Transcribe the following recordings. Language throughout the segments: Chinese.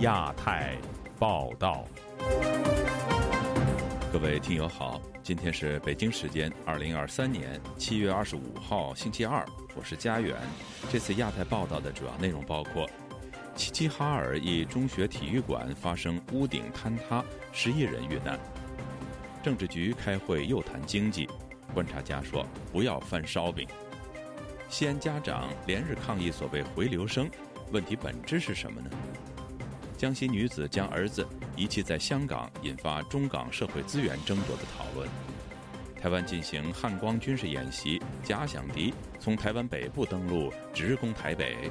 亚太报道，各位听友好，今天是北京时间二零二三年七月二十五号星期二，我是佳远。这次亚太报道的主要内容包括：齐齐哈尔一中学体育馆发生屋顶坍塌，十一人遇难；政治局开会又谈经济，观察家说不要翻烧饼；西安家长连日抗议所谓回流生，问题本质是什么呢？江西女子将儿子遗弃在香港，引发中港社会资源争夺的讨论。台湾进行汉光军事演习，假想敌从台湾北部登陆，直攻台北。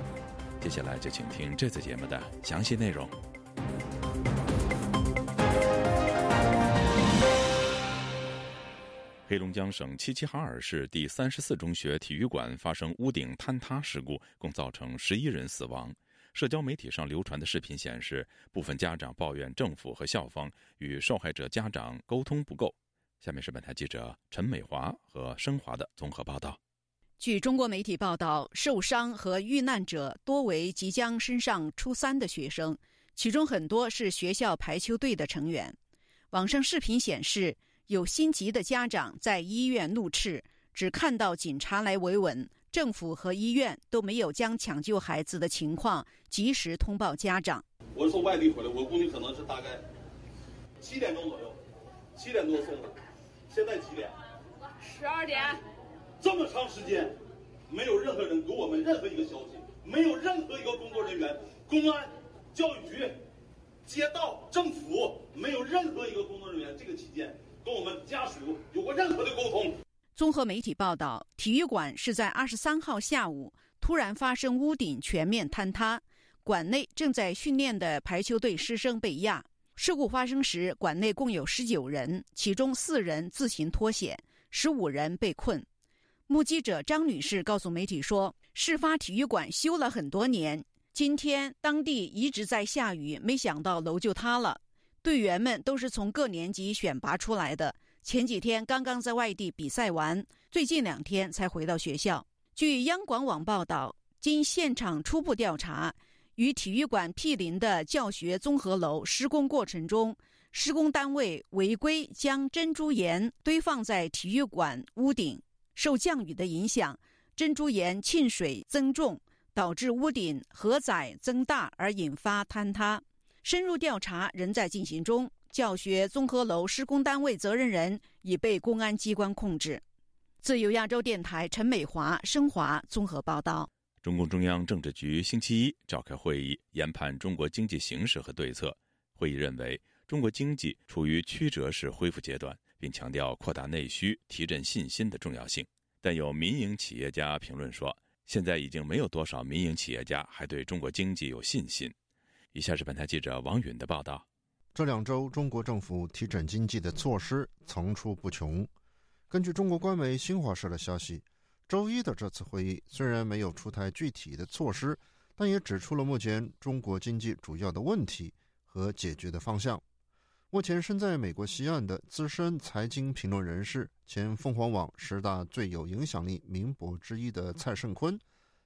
接下来就请听这次节目的详细内容。黑龙江省齐齐哈尔市第三十四中学体育馆发生屋顶坍塌事故，共造成十一人死亡。社交媒体上流传的视频显示，部分家长抱怨政府和校方与受害者家长沟通不够。下面是本台记者陈美华和升华的综合报道。据中国媒体报道，受伤和遇难者多为即将升上初三的学生，其中很多是学校排球队的成员。网上视频显示，有心急的家长在医院怒斥，只看到警察来维稳。政府和医院都没有将抢救孩子的情况及时通报家长。我是从外地回来，我估计可能是大概七点钟左右，七点多送的。现在几点？十二点。这么长时间，没有任何人给我们任何一个消息，没有任何一个工作人员，公安、教育局、街道、政府，没有任何一个工作人员这个期间跟我们家属有过任何的沟通。综合媒体报道，体育馆是在二十三号下午突然发生屋顶全面坍塌，馆内正在训练的排球队师生被压。事故发生时，馆内共有十九人，其中四人自行脱险，十五人被困。目击者张女士告诉媒体说：“事发体育馆修了很多年，今天当地一直在下雨，没想到楼就塌了。队员们都是从各年级选拔出来的。”前几天刚刚在外地比赛完，最近两天才回到学校。据央广网报道，经现场初步调查，与体育馆毗邻的教学综合楼施工过程中，施工单位违规将珍珠岩堆放在体育馆屋顶，受降雨的影响，珍珠岩沁水增重，导致屋顶荷载增大而引发坍塌。深入调查仍在进行中。教学综合楼施工单位责任人已被公安机关控制。自由亚洲电台陈美华、升华综合报道。中共中央政治局星期一召开会议，研判中国经济形势和对策。会议认为，中国经济处于曲折式恢复阶段，并强调扩大内需、提振信心的重要性。但有民营企业家评论说，现在已经没有多少民营企业家还对中国经济有信心。以下是本台记者王允的报道。这两周，中国政府提振经济的措施层出不穷。根据中国官媒新华社的消息，周一的这次会议虽然没有出台具体的措施，但也指出了目前中国经济主要的问题和解决的方向。目前身在美国西岸的资深财经评论人士、前凤凰网十大最有影响力名博之一的蔡胜坤，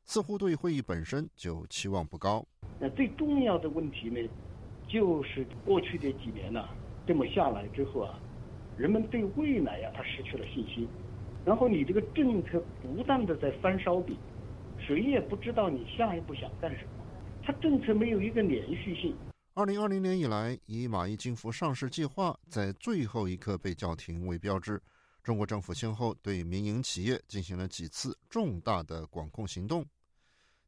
似乎对会议本身就期望不高。那最重要的问题呢？就是过去的几年呢，这么下来之后啊，人们对未来呀，他失去了信心。然后你这个政策不断的在翻烧饼，谁也不知道你下一步想干什么。他政策没有一个连续性。二零二零年以来，以蚂蚁金服上市计划在最后一刻被叫停为标志，中国政府先后对民营企业进行了几次重大的管控行动。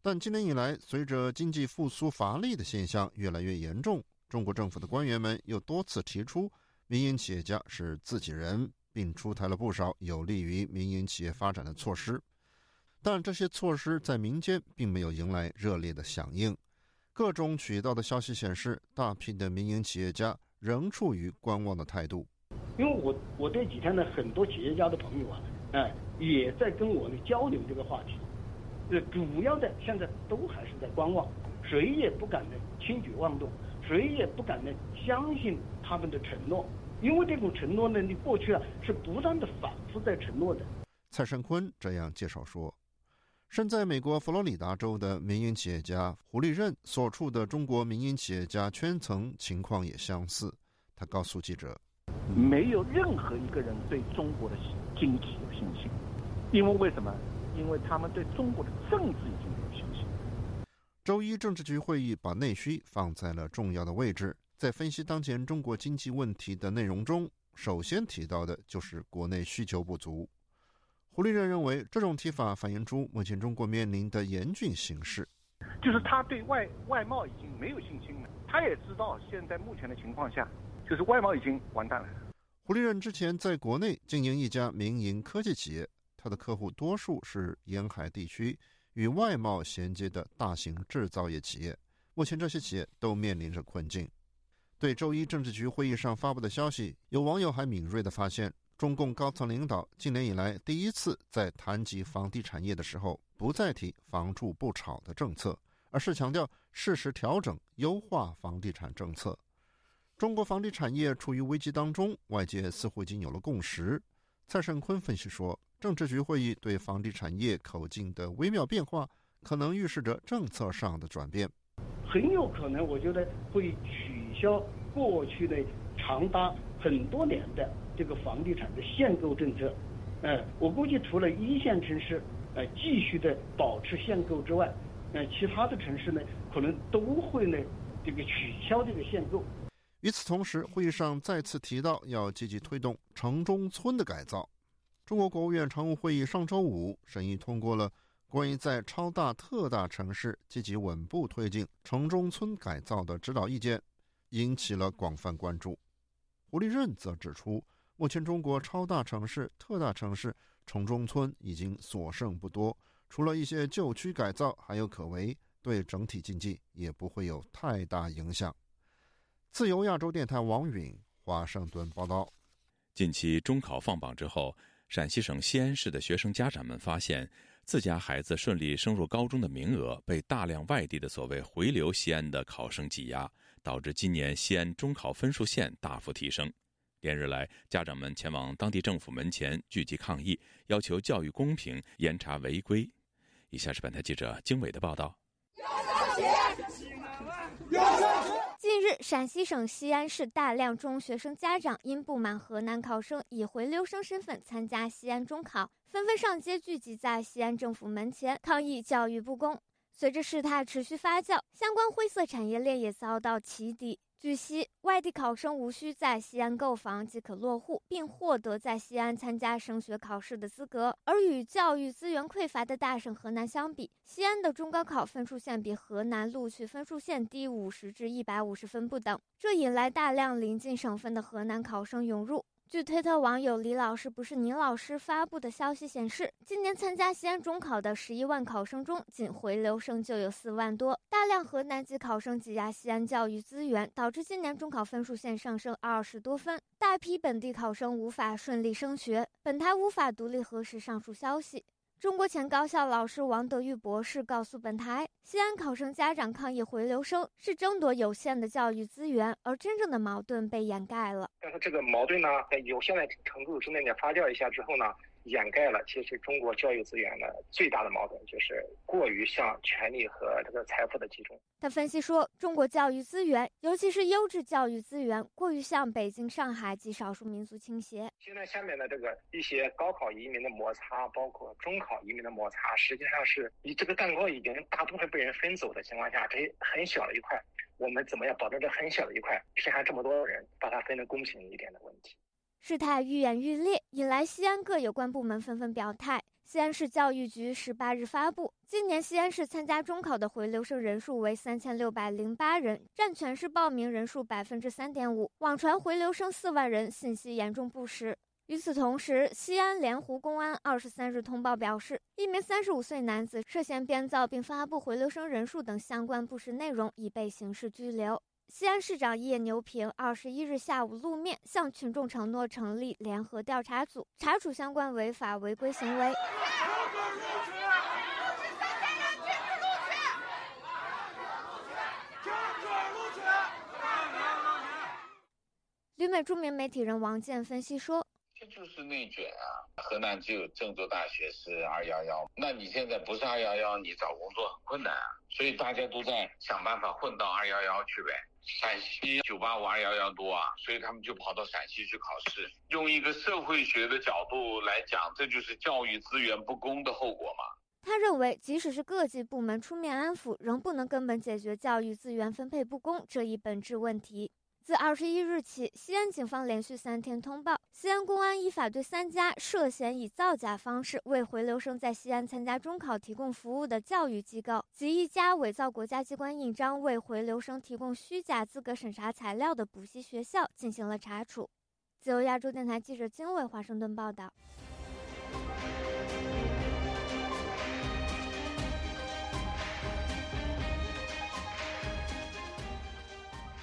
但今年以来，随着经济复苏乏力的现象越来越严重，中国政府的官员们又多次提出民营企业家是自己人，并出台了不少有利于民营企业发展的措施。但这些措施在民间并没有迎来热烈的响应。各种渠道的消息显示，大批的民营企业家仍处于观望的态度。因为我我这几天呢，很多企业家的朋友啊，哎，也在跟我呢交流这个话题。这主要的现在都还是在观望，谁也不敢呢轻举妄动，谁也不敢呢相信他们的承诺，因为这种承诺呢，你过去啊是不断的反复在承诺的。蔡胜坤这样介绍说：“身在美国佛罗里达州的民营企业家胡立任所处的中国民营企业家圈层情况也相似。他告诉记者：“没有任何一个人对中国的经济有信心，因为为什么？因为他们对中国的政治已经没有信心。”周一政治局会议把内需放在了重要的位置，在分析当前中国经济问题的内容中，首先提到的就是国内需求不足。胡立任认为，这种提法反映出目前中国面临的严峻形势，就是他对外外贸已经没有信心了。他也知道，现在目前的情况下，就是外贸已经完蛋了。胡立任之前在国内经营一家民营科技企业，他的客户多数是沿海地区与外贸衔接的大型制造业企业。目前这些企业都面临着困境。对周一政治局会议上发布的消息，有网友还敏锐地发现。中共高层领导今年以来第一次在谈及房地产业的时候，不再提“房住不炒”的政策，而是强调适时调整、优化房地产政策。中国房地产业处于危机当中，外界似乎已经有了共识。蔡胜坤分析说，政治局会议对房地产业口径的微妙变化，可能预示着政策上的转变。很有可能，我觉得会取消过去的长达很多年的。这个房地产的限购政策，呃，我估计除了一线城市呃继续的保持限购之外，呃，其他的城市呢可能都会呢这个取消这个限购。与此同时，会议上再次提到要积极推动城中村的改造。中国国务院常务会议上周五审议通过了关于在超大特大城市积极稳步推进城中村改造的指导意见，引起了广泛关注。胡立任则指出。目前，中国超大城市、特大城市、城中村已经所剩不多，除了一些旧区改造还有可为，对整体经济也不会有太大影响。自由亚洲电台王允华盛顿报道。近期中考放榜之后，陕西省西安市的学生家长们发现，自家孩子顺利升入高中的名额被大量外地的所谓回流西安的考生挤压，导致今年西安中考分数线大幅提升。连日来，家长们前往当地政府门前聚集抗议，要求教育公平，严查违规。以下是本台记者经纬的报道。日，陕西省西安市大量中学生家长因不满河南考生以回流生身份参加西安中考，纷纷上街聚集在西安政府门前抗议教育不公。随着事态持续发酵，相关灰色产业链也遭到起底。据悉，外地考生无需在西安购房即可落户，并获得在西安参加升学考试的资格。而与教育资源匮乏的大省河南相比，西安的中高考分数线比河南录取分数线低五十至一百五十分不等，这引来大量临近省份的河南考生涌入。据推特网友李老师不是倪老师发布的消息显示，今年参加西安中考的十一万考生中，仅回流生就有四万多。大量河南籍考生挤压西安教育资源，导致今年中考分数线上升二十多分，大批本地考生无法顺利升学。本台无法独立核实上述消息。中国前高校老师王德玉博士告诉本台，西安考生家长抗议回流生是争夺有限的教育资源，而真正的矛盾被掩盖了。但是这个矛盾呢，在有限的程度之内呢发酵一下之后呢？掩盖了其实中国教育资源的最大的矛盾，就是过于向权力和这个财富的集中。他分析说，中国教育资源，尤其是优质教育资源，过于向北京、上海及少数民族倾斜。现在下面的这个一些高考移民的摩擦，包括中考移民的摩擦，实际上是你这个蛋糕已经大部分被人分走的情况下，这很小的一块，我们怎么样保证这很小的一块，剩下这么多人把它分得公平一点的问题？事态愈演愈烈，引来西安各有关部门纷纷表态。西安市教育局十八日发布，今年西安市参加中考的回流生人数为三千六百零八人，占全市报名人数百分之三点五。网传回流生四万人，信息严重不实。与此同时，西安莲湖公安二十三日通报表示，一名三十五岁男子涉嫌编造并发布回流生人数等相关不实内容，已被刑事拘留。西安市长叶牛平二十一日下午露面，向群众承诺成立联合调查组，查处相关违法违规行为。旅美著名媒体人王健分析说。这就是内卷啊！河南只有郑州大学是二幺幺，那你现在不是二幺幺，你找工作很困难啊。所以大家都在想办法混到二幺幺去呗。陕西九八五二幺幺多啊，所以他们就跑到陕西去考试。用一个社会学的角度来讲，这就是教育资源不公的后果嘛。他认为，即使是各级部门出面安抚，仍不能根本解决教育资源分配不公这一本质问题。自二十一日起，西安警方连续三天通报，西安公安依法对三家涉嫌以造假方式为回流生在西安参加中考提供服务的教育机构及一家伪造国家机关印章为回流生提供虚假资格审查材料的补习学校进行了查处。自由亚洲电台记者金伟华盛顿报道。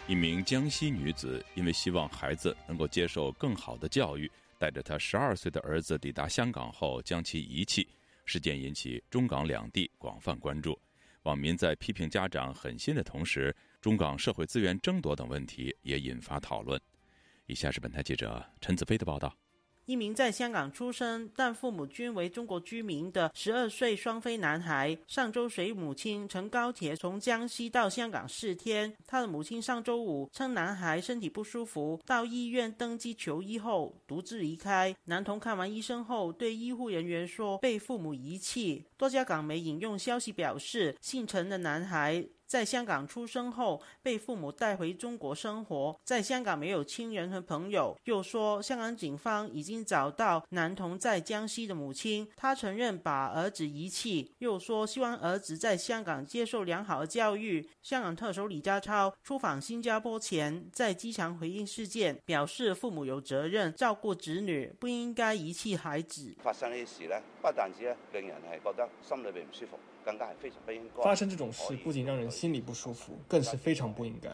一名江西女子因为希望孩子能够接受更好的教育，带着她十二岁的儿子抵达香港后将其遗弃。事件引起中港两地广泛关注，网民在批评家长狠心的同时，中港社会资源争夺等问题也引发讨论。以下是本台记者陈子飞的报道。一名在香港出生但父母均为中国居民的十二岁双非男孩，上周随母亲乘高铁从江西到香港四天。他的母亲上周五称男孩身体不舒服，到医院登记求医后独自离开。男童看完医生后对医护人员说被父母遗弃。多家港媒引用消息表示，姓陈的男孩。在香港出生后，被父母带回中国生活，在香港没有亲人和朋友。又说，香港警方已经找到男童在江西的母亲，他承认把儿子遗弃。又说，希望儿子在香港接受良好的教育。香港特首李家超出访新加坡前，在机场回应事件，表示父母有责任照顾子女，不应该遗弃孩子。发生呢事呢，不但止令人係覺得心裏邊唔舒服。发生这种事不仅让人心里不舒服，更是非常不应该，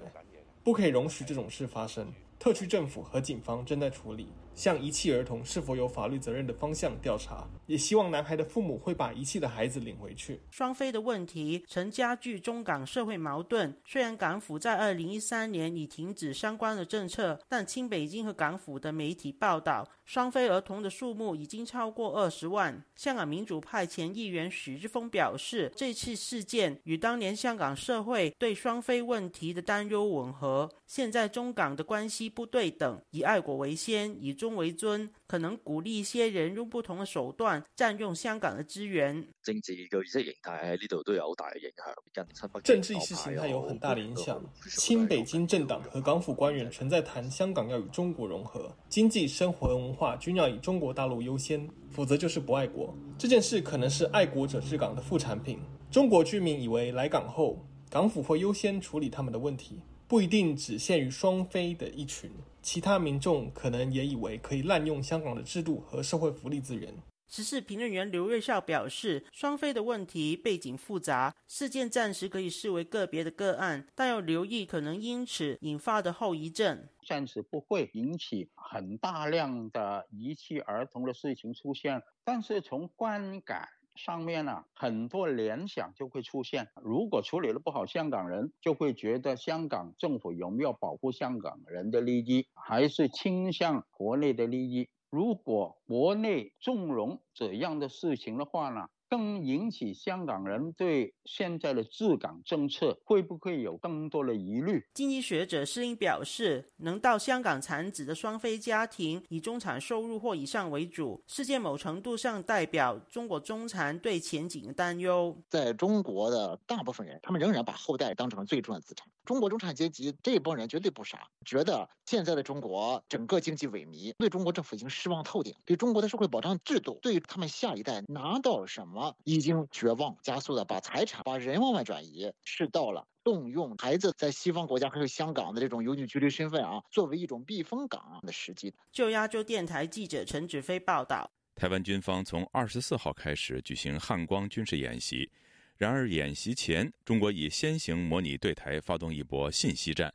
不可以容许这种事发生。特区政府和警方正在处理向遗弃儿童是否有法律责任的方向调查，也希望男孩的父母会把遗弃的孩子领回去。双非的问题曾加剧中港社会矛盾。虽然港府在二零一三年已停止相关的政策，但清北京和港府的媒体报道。双非儿童的数目已经超过二十万。香港民主派前议员许志峰表示，这次事件与当年香港社会对双非问题的担忧吻合。现在中港的关系不对等，以爱国为先，以中为尊，可能鼓励一些人用不同的手段占用香港的资源。政治嘅意识形态喺呢度都有好大嘅影响。政治意识形态有很大的影响。亲北京政党和港府官员存在谈香港要与中国融合，经济、生活文化。均要以中国大陆优先，否则就是不爱国。这件事可能是爱国者治港的副产品。中国居民以为来港后，港府会优先处理他们的问题，不一定只限于双非的一群，其他民众可能也以为可以滥用香港的制度和社会福利资源。时事评论员刘瑞孝表示，双非的问题背景复杂，事件暂时可以视为个别的个案，但要留意可能因此引发的后遗症。暂时不会引起很大量的遗弃儿童的事情出现，但是从观感上面呢，很多联想就会出现。如果处理的不好，香港人就会觉得香港政府有没有保护香港人的利益，还是倾向国内的利益？如果国内纵容这样的事情的话呢，更引起香港人对现在的治港政策会不会有更多的疑虑？经济学者施英表示，能到香港产子的双非家庭以中产收入或以上为主，事件某程度上代表中国中产对前景的担忧。在中国的大部分人，他们仍然把后代当成了最重要的资产。中国中产阶级这一帮人绝对不傻，觉得现在的中国整个经济萎靡，对中国政府已经失望透顶，对中国的社会保障制度，对他们下一代拿到什么已经绝望，加速的把财产、把人往外转移，是到了动用孩子在西方国家还有香港的这种有女居留身份啊，作为一种避风港的时机。就亚洲电台记者陈志飞报道，台湾军方从二十四号开始举行汉光军事演习。然而，演习前，中国已先行模拟对台发动一波信息战。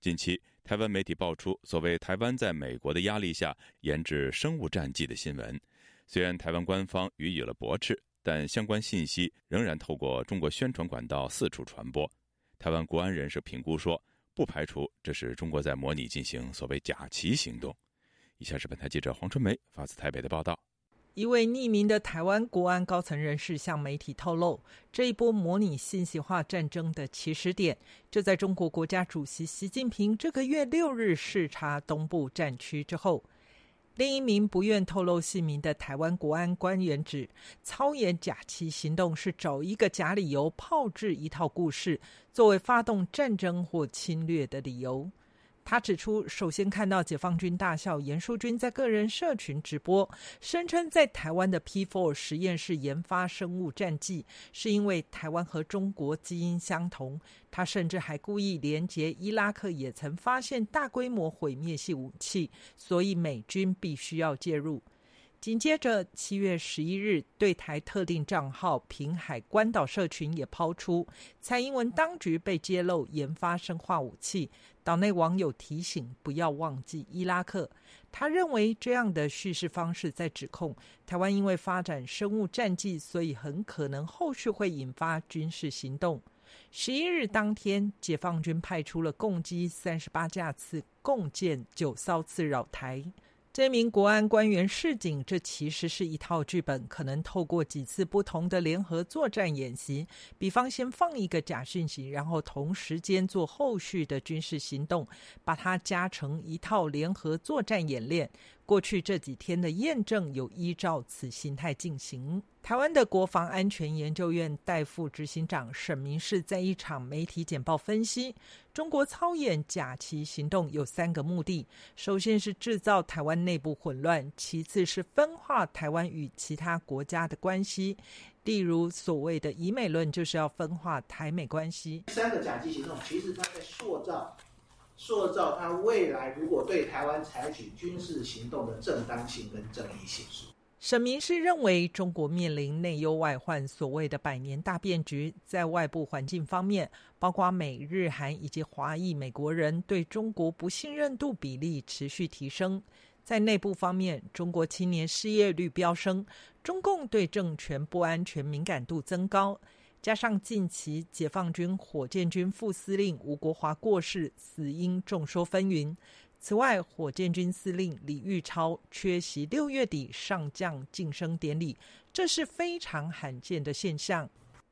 近期，台湾媒体爆出所谓台湾在美国的压力下研制生物战剂的新闻。虽然台湾官方予以了驳斥，但相关信息仍然透过中国宣传管道四处传播。台湾国安人士评估说，不排除这是中国在模拟进行所谓“假旗”行动。以下是本台记者黄春梅发自台北的报道。一位匿名的台湾国安高层人士向媒体透露，这一波模拟信息化战争的起始点就在中国国家主席习近平这个月六日视察东部战区之后。另一名不愿透露姓名的台湾国安官员指，操演假旗行动是找一个假理由，炮制一套故事，作为发动战争或侵略的理由。他指出，首先看到解放军大校严淑君在个人社群直播，声称在台湾的 P4 实验室研发生物战剂，是因为台湾和中国基因相同。他甚至还故意连结伊拉克也曾发现大规模毁灭性武器，所以美军必须要介入。紧接着，七月十一日，对台特定账号平海关岛社群也抛出蔡英文当局被揭露研发生化武器。岛内网友提醒不要忘记伊拉克。他认为这样的叙事方式在指控台湾因为发展生物战剂，所以很可能后续会引发军事行动。十一日当天，解放军派出了共机三十八架次，共建九艘次扰台。这名国安官员示警，这其实是一套剧本，可能透过几次不同的联合作战演习，比方先放一个假讯息，然后同时间做后续的军事行动，把它加成一套联合作战演练。过去这几天的验证有依照此形态进行。台湾的国防安全研究院代副执行长沈明世在一场媒体简报分析，中国操演假期行动有三个目的：首先是制造台湾内部混乱，其次是分化台湾与其他国家的关系，例如所谓的“以美论”，就是要分化台美关系。三个假期行动其实它在塑造。塑造他未来如果对台湾采取军事行动的正当性跟正义性。沈明是认为，中国面临内忧外患，所谓的百年大变局，在外部环境方面，包括美日韩以及华裔美国人对中国不信任度比例持续提升；在内部方面，中国青年失业率飙升，中共对政权不安全敏感度增高。加上近期解放军火箭军副司令吴国华过世，死因众说纷纭。此外，火箭军司令李玉超缺席六月底上将晋升典礼，这是非常罕见的现象。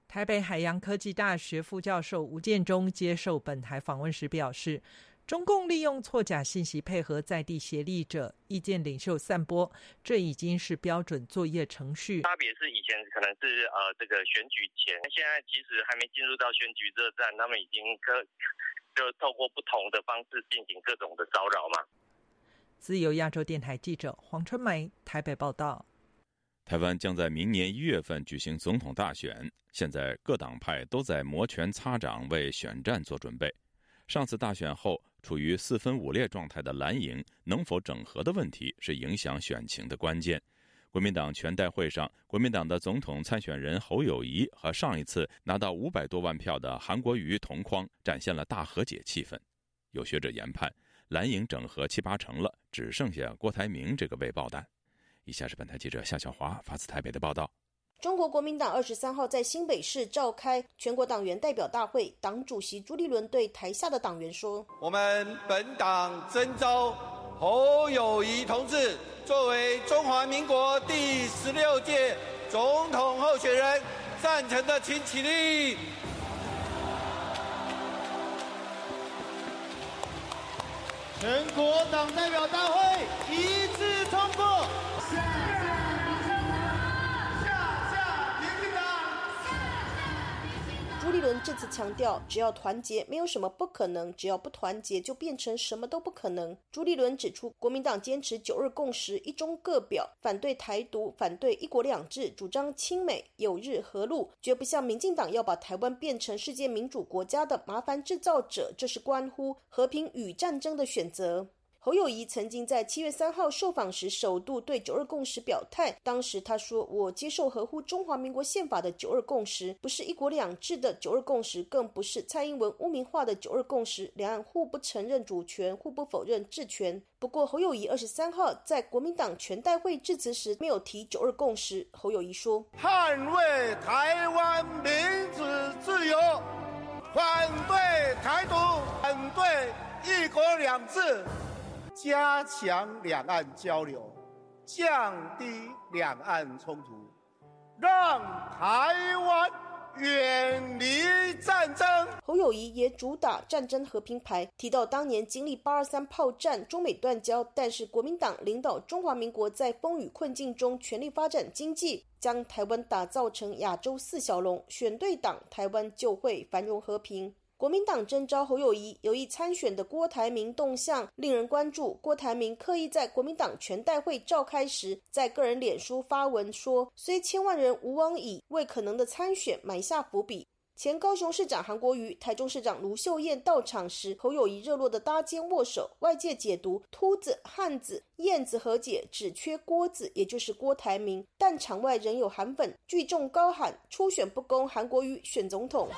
台北海洋科技大学副教授吴建中接受本台访问时表示。中共利用错假信息配合在地协力者、意见领袖散播，这已经是标准作业程序。差别是以前可能是呃这个选举前，现在其实还没进入到选举热战，他们已经可就透过不同的方式进行各种的骚扰嘛。自由亚洲电台记者黄春梅台北报道。台湾将在明年一月份举行总统大选，现在各党派都在摩拳擦掌为选战做准备。上次大选后。处于四分五裂状态的蓝营能否整合的问题是影响选情的关键。国民党全代会上，国民党的总统参选人侯友谊和上一次拿到五百多万票的韩国瑜同框，展现了大和解气氛。有学者研判，蓝营整合七八成了，只剩下郭台铭这个未爆弹。以下是本台记者夏小华发自台北的报道。中国国民党二十三号在新北市召开全国党员代表大会，党主席朱立伦对台下的党员说：“我们本党征召侯友谊同志作为中华民国第十六届总统候选人，赞成的请起立。”全国党代表大会一致通过。朱立伦这次强调，只要团结，没有什么不可能；只要不团结，就变成什么都不可能。朱立伦指出，国民党坚持九日共识、一中各表，反对台独，反对一国两制，主张亲美、友日、和陆，绝不像民进党要把台湾变成世界民主国家的麻烦制造者。这是关乎和平与战争的选择。侯友谊曾经在七月三号受访时，首度对九二共识表态。当时他说：“我接受合乎中华民国宪法的九二共识，不是一国两制的九二共识，更不是蔡英文污名化的九二共识。两岸互不承认主权，互不否认治权。”不过，侯友谊二十三号在国民党全代会致辞时没有提九二共识。侯友谊说：“捍卫台湾民主自由，反对台独，反对一国两制。”加强两岸交流，降低两岸冲突，让台湾远离战争。侯友谊也主打战争和平牌，提到当年经历八二三炮战，中美断交，但是国民党领导中华民国在风雨困境中全力发展经济，将台湾打造成亚洲四小龙，选对党，台湾就会繁荣和平。国民党征召侯友谊有意参选的郭台铭动向令人关注。郭台铭刻意在国民党全代会召开时，在个人脸书发文说：“虽千万人吾往矣”，为可能的参选埋下伏笔。前高雄市长韩国瑜、台中市长卢秀燕到场时，侯友谊热络的搭肩握手。外界解读：秃子、汉子、燕子和解，只缺郭子，也就是郭台铭。但场外仍有韩粉聚众高喊：“初选不公，韩国瑜选总统。”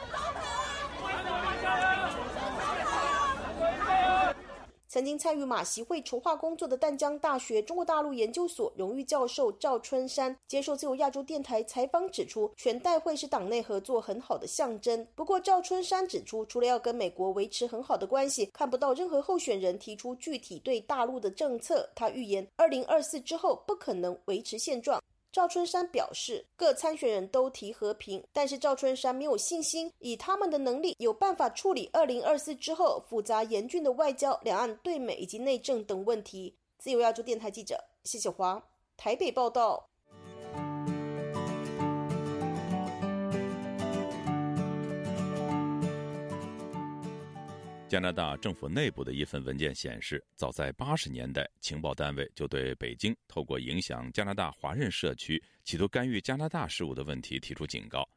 曾经参与马习会筹划工作的淡江大学中国大陆研究所荣誉教授赵春山接受自由亚洲电台采访指出，全代会是党内合作很好的象征。不过，赵春山指出，除了要跟美国维持很好的关系，看不到任何候选人提出具体对大陆的政策。他预言，二零二四之后不可能维持现状。赵春山表示，各参选人都提和平，但是赵春山没有信心，以他们的能力有办法处理二零二四之后复杂严峻的外交、两岸对美以及内政等问题。自由亚洲电台记者谢小华台北报道。加拿大政府内部的一份文件显示，早在八十年代，情报单位就对北京透过影响加拿大华人社区、企图干预加拿大事务的问题提出警告。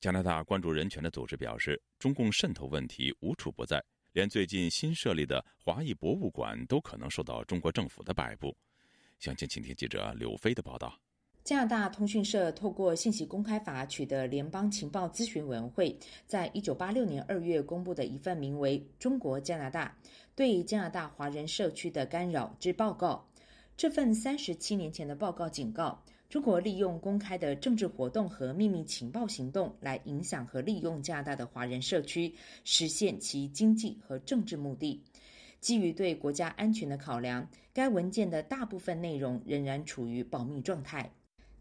加拿大关注人权的组织表示，中共渗透问题无处不在，连最近新设立的华裔博物馆都可能受到中国政府的摆布。详情，请听记者柳飞的报道。加拿大通讯社透过信息公开法取得联邦情报咨询委员会在一九八六年二月公布的一份名为《中国加拿大对加拿大华人社区的干扰之报告》。这份三十七年前的报告警告，中国利用公开的政治活动和秘密情报行动来影响和利用加拿大的华人社区，实现其经济和政治目的。基于对国家安全的考量，该文件的大部分内容仍然处于保密状态。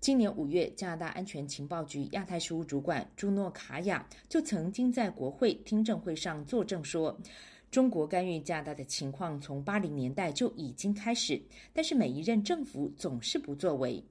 今年五月，加拿大安全情报局亚太事务主管朱诺卡亚就曾经在国会听证会上作证说，中国干预加拿大的情况从八零年代就已经开始，但是每一任政府总是不作为。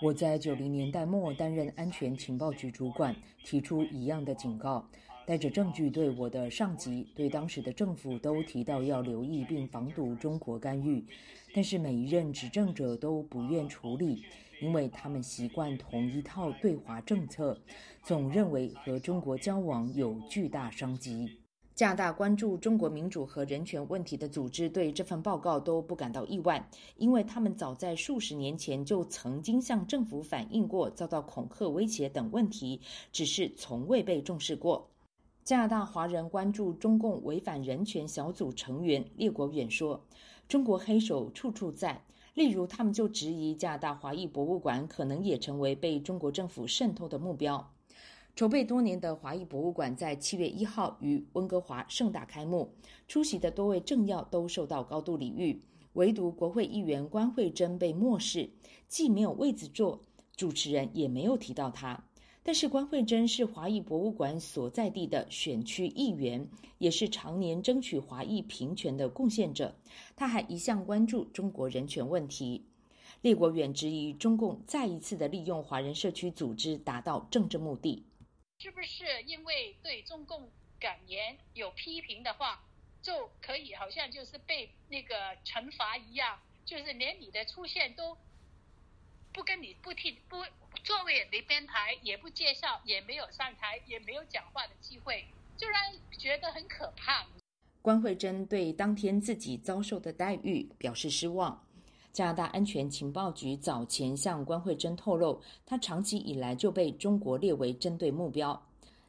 我在九零年代末担任安全情报局主管，提出一样的警告。带着证据对我的上级、对当时的政府都提到要留意并防堵中国干预，但是每一任执政者都不愿处理，因为他们习惯同一套对华政策，总认为和中国交往有巨大商机。加拿大关注中国民主和人权问题的组织对这份报告都不感到意外，因为他们早在数十年前就曾经向政府反映过遭到恐吓、威胁等问题，只是从未被重视过。加拿大华人关注中共违反人权小组成员列国远说：“中国黑手处处在，例如他们就质疑加拿大华裔博物馆可能也成为被中国政府渗透的目标。”筹备多年的华裔博物馆在七月一号于温哥华盛大开幕，出席的多位政要都受到高度礼遇，唯独国会议员关慧珍被漠视，既没有位子坐，主持人也没有提到他。但是关慧珍是华裔博物馆所在地的选区议员，也是常年争取华裔平权的贡献者。他还一向关注中国人权问题。列国远质疑中共再一次的利用华人社区组织达到政治目的。是不是因为对中共感言有批评的话，就可以好像就是被那个惩罚一样，就是连你的出现都不跟你不听不。座位也没编排，也不介绍，也没有上台，也没有讲话的机会，就让人觉得很可怕。关慧珍对当天自己遭受的待遇表示失望。加拿大安全情报局早前向关慧珍透露，她长期以来就被中国列为针对目标。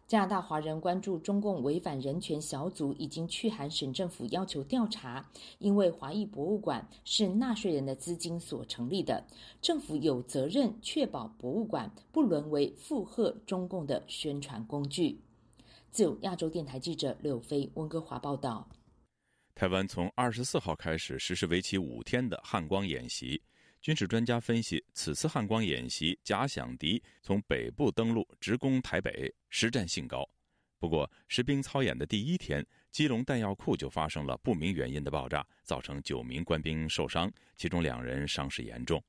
加拿大华人关注中共违反人权小组已经去函省政府要求调查，因为华裔博物馆是纳税人的资金所成立的，政府有责任确保博物馆不沦为附和中共的宣传工具。自由亚洲电台记者柳飞温哥华报道。台湾从二十四号开始实施为期五天的汉光演习。军事专家分析，此次汉光演习假想敌从北部登陆，直攻台北，实战性高。不过，实兵操演的第一天，基隆弹药库就发生了不明原因的爆炸，造成九名官兵受伤，其中两人伤势严重。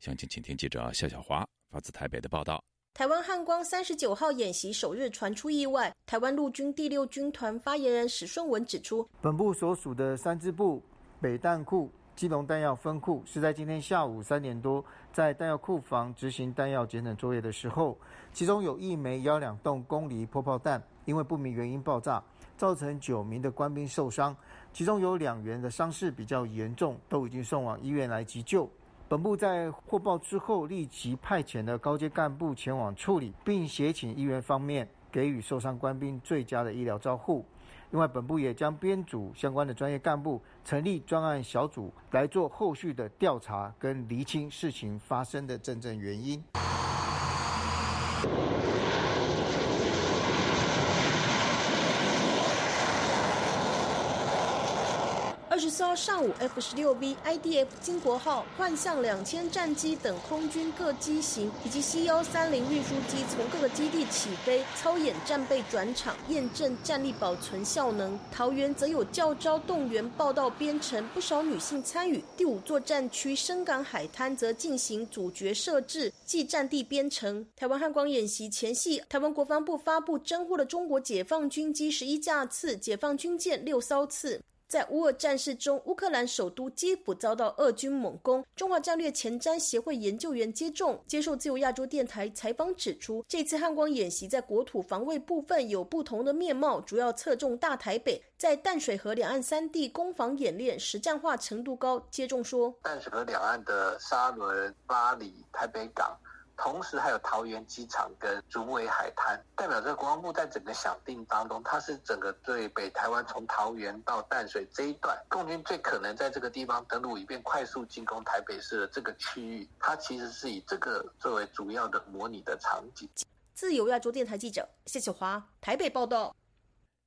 详情，请听记者夏小华发自台北的报道。台湾汉光三十九号演习首日传出意外，台湾陆军第六军团发言人史顺文指出，本部所属的三支部北弹库、基隆弹药分库是在今天下午三点多，在弹药库房执行弹药检整作业的时候，其中有一枚幺两洞公里破炮弹，因为不明原因爆炸，造成九名的官兵受伤，其中有两员的伤势比较严重，都已经送往医院来急救。本部在获报之后，立即派遣了高阶干部前往处理，并协请医院方面给予受伤官兵最佳的医疗照护。另外，本部也将编组相关的专业干部，成立专案小组来做后续的调查跟厘清事情发生的真正原因。二十四号上午，F 十六 V、IDF 金国号、幻象两千战机等空军各机型以及 C 幺三零运输机从各个基地起飞，操演战备转场，验证战力保存效能。桃园则有教招动员报道编程，不少女性参与。第五作战区深港海滩则进行主角设置即战地编程。台湾汉光演习前夕，台湾国防部发布侦获了中国解放军机十一架次，解放军舰六艘次。在乌俄战事中，乌克兰首都基辅遭到俄军猛攻。中华战略前瞻协会研究员接种接受自由亚洲电台采访指出，这次汉光演习在国土防卫部分有不同的面貌，主要侧重大台北，在淡水河两岸三地攻防演练实战化程度高。接种说，淡水河两岸的沙仑、巴黎、台北港。同时还有桃园机场跟竹围海滩，代表着国防部在整个想定当中，它是整个对北台湾从桃园到淡水这一段，共军最可能在这个地方登陆，以便快速进攻台北市的这个区域，它其实是以这个作为主要的模拟的场景。自由亚洲电台记者谢小华台北报道。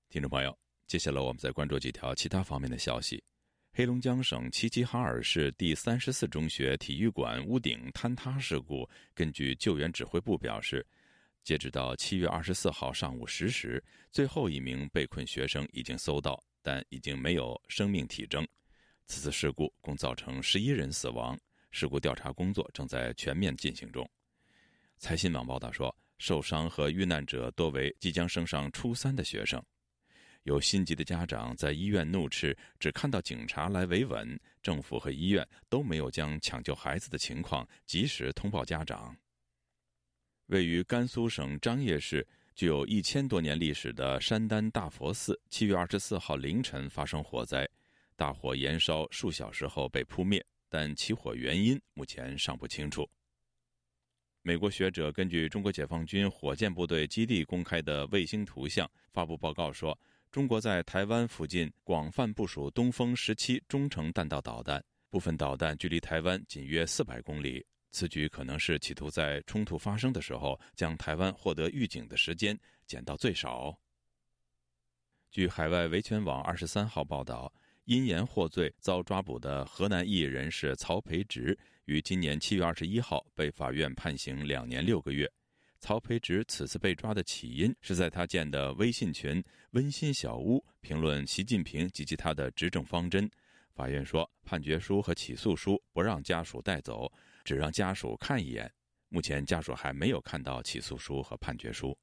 听众朋友，接下来我们再关注几条其他方面的消息。黑龙江省齐齐哈尔市第三十四中学体育馆屋顶坍塌事故，根据救援指挥部表示，截止到七月二十四号上午十时，最后一名被困学生已经搜到，但已经没有生命体征。此次事故共造成十一人死亡，事故调查工作正在全面进行中。财新网报道说，受伤和遇难者多为即将升上初三的学生。有心急的家长在医院怒斥，只看到警察来维稳，政府和医院都没有将抢救孩子的情况及时通报家长。位于甘肃省张掖市、具有一千多年历史的山丹大佛寺，七月二十四号凌晨发生火灾，大火延烧数小时后被扑灭，但起火原因目前尚不清楚。美国学者根据中国解放军火箭部队基地公开的卫星图像发布报告说。中国在台湾附近广泛部署东风十七中程弹道导弹，部分导弹距离台湾仅约四百公里。此举可能是企图在冲突发生的时候，将台湾获得预警的时间减到最少。据海外维权网二十三号报道，因言获罪遭抓捕的河南艺人士曹培植，于今年七月二十一号被法院判刑两年六个月。曹培植此次被抓的起因是在他建的微信群“温馨小屋”评论习近平及其他的执政方针。法院说，判决书和起诉书不让家属带走，只让家属看一眼。目前家属还没有看到起诉书和判决书。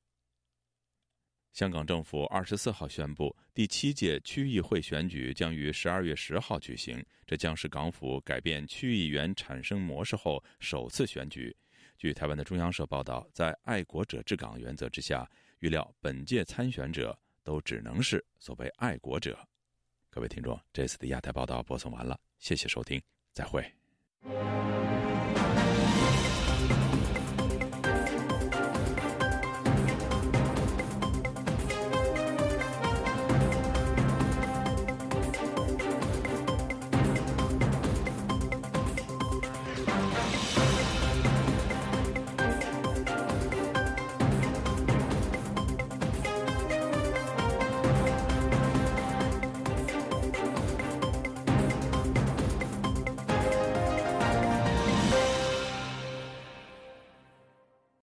香港政府二十四号宣布，第七届区议会选举将于十二月十号举行，这将是港府改变区议员产生模式后首次选举。据台湾的中央社报道，在爱国者治港原则之下，预料本届参选者都只能是所谓爱国者。各位听众，这次的亚太报道播送完了，谢谢收听，再会。